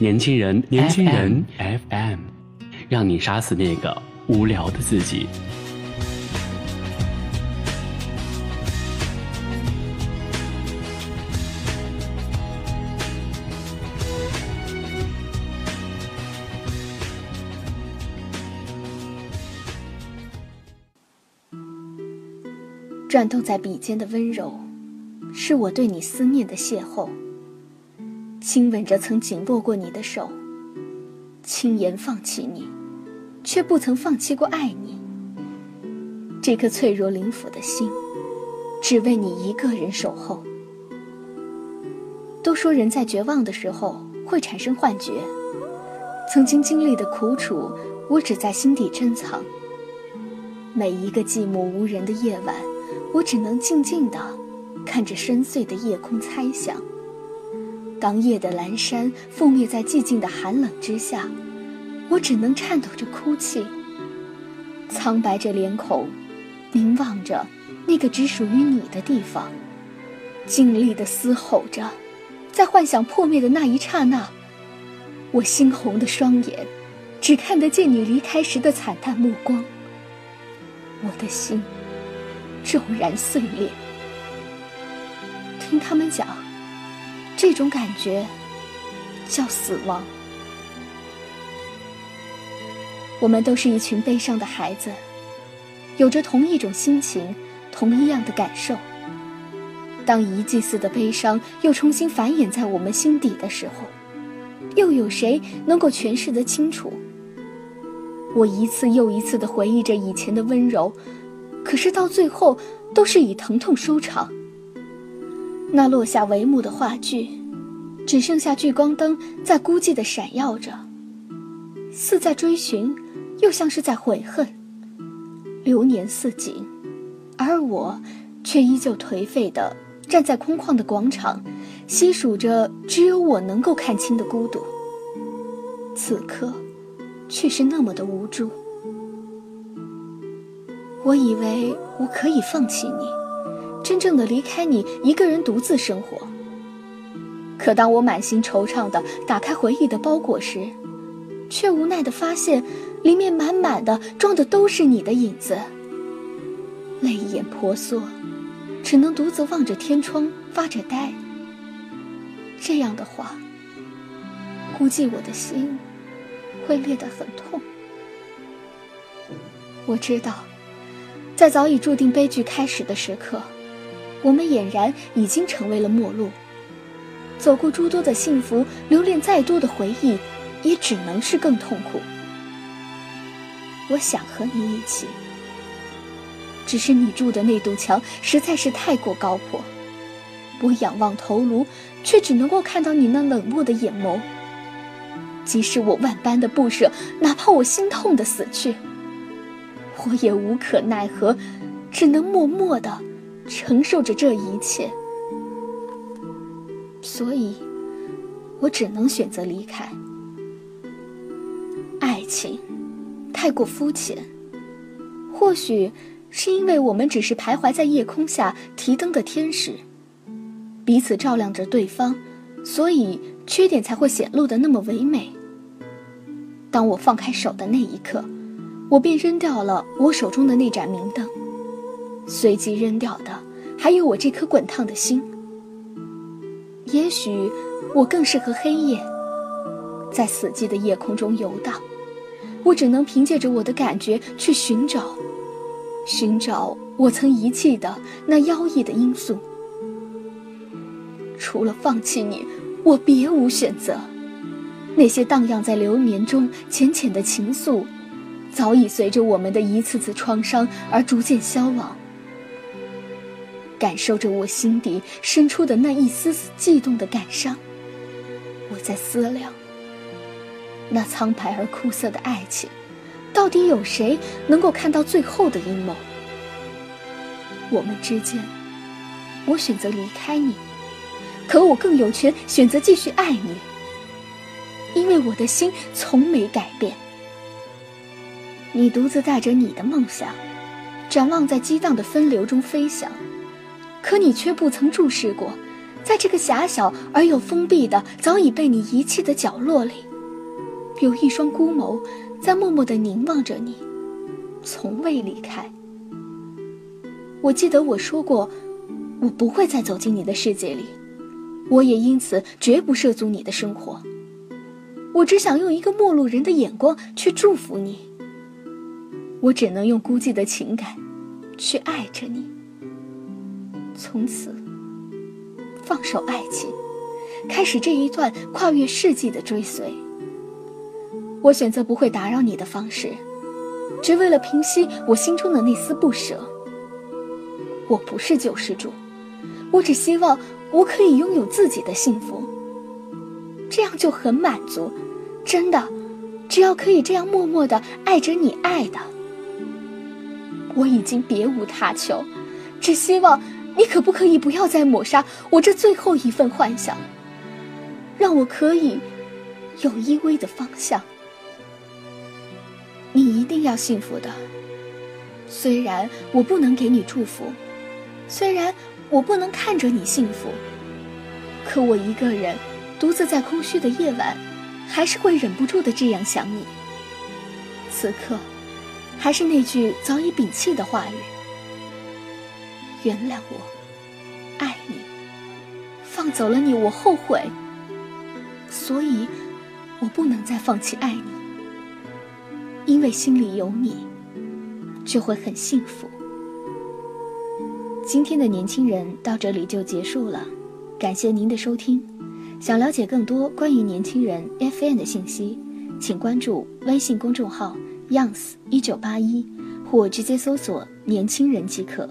年轻人，年轻人 FM，让你杀死那个无聊的自己。转动在笔尖的温柔，是我对你思念的邂逅。亲吻着曾紧握过你的手，轻言放弃你，却不曾放弃过爱你。这颗脆弱灵府的心，只为你一个人守候。都说人在绝望的时候会产生幻觉，曾经经历的苦楚，我只在心底珍藏。每一个寂寞无人的夜晚。我只能静静的看着深邃的夜空，猜想。当夜的阑珊覆灭在寂静的寒冷之下，我只能颤抖着哭泣。苍白着脸孔，凝望着那个只属于你的地方，尽力地嘶吼着，在幻想破灭的那一刹那，我猩红的双眼，只看得见你离开时的惨淡目光。我的心。骤然碎裂。听他们讲，这种感觉叫死亡。我们都是一群悲伤的孩子，有着同一种心情，同一样的感受。当一季似的悲伤又重新繁衍在我们心底的时候，又有谁能够诠释得清楚？我一次又一次的回忆着以前的温柔。可是到最后，都是以疼痛收场。那落下帷幕的话剧，只剩下聚光灯在孤寂的闪耀着，似在追寻，又像是在悔恨。流年似锦，而我，却依旧颓废的站在空旷的广场，细数着只有我能够看清的孤独。此刻，却是那么的无助。我以为我可以放弃你，真正的离开你，一个人独自生活。可当我满心惆怅的打开回忆的包裹时，却无奈的发现，里面满满的装的都是你的影子。泪眼婆娑，只能独自望着天窗发着呆。这样的话，估计我的心会裂得很痛。我知道。在早已注定悲剧开始的时刻，我们俨然已经成为了陌路。走过诸多的幸福，留恋再多的回忆，也只能是更痛苦。我想和你一起，只是你住的那堵墙实在是太过高颇。我仰望头颅，却只能够看到你那冷漠的眼眸。即使我万般的不舍，哪怕我心痛的死去。我也无可奈何，只能默默的承受着这一切。所以，我只能选择离开。爱情太过肤浅，或许是因为我们只是徘徊在夜空下提灯的天使，彼此照亮着对方，所以缺点才会显露的那么唯美。当我放开手的那一刻。我便扔掉了我手中的那盏明灯，随即扔掉的还有我这颗滚烫的心。也许我更适合黑夜，在死寂的夜空中游荡。我只能凭借着我的感觉去寻找，寻找我曾遗弃的那妖异的因素。除了放弃你，我别无选择。那些荡漾在流年中浅浅的情愫。早已随着我们的一次次创伤而逐渐消亡。感受着我心底深处的那一丝丝悸动的感伤，我在思量：那苍白而枯涩的爱情，到底有谁能够看到最后的阴谋？我们之间，我选择离开你，可我更有权选择继续爱你，因为我的心从没改变。你独自带着你的梦想，展望在激荡的分流中飞翔，可你却不曾注视过，在这个狭小而又封闭的、早已被你遗弃的角落里，有一双孤眸在默默地凝望着你，从未离开。我记得我说过，我不会再走进你的世界里，我也因此绝不涉足你的生活。我只想用一个陌路人的眼光去祝福你，我只能用孤寂的情感去爱着你。从此，放手爱情，开始这一段跨越世纪的追随。我选择不会打扰你的方式，只为了平息我心中的那丝不舍。我不是救世主，我只希望我可以拥有自己的幸福，这样就很满足。真的，只要可以这样默默的爱着你爱的，我已经别无他求，只希望你可不可以不要再抹杀我这最后一份幻想，让我可以有依偎的方向。你一定要幸福的，虽然我不能给你祝福。虽然我不能看着你幸福，可我一个人独自在空虚的夜晚，还是会忍不住的这样想你。此刻，还是那句早已摒弃的话语：原谅我，爱你。放走了你，我后悔。所以，我不能再放弃爱你，因为心里有你，就会很幸福。今天的年轻人到这里就结束了，感谢您的收听。想了解更多关于年轻人 FM 的信息，请关注微信公众号 “youngs 一九八一”或直接搜索“年轻人”即可。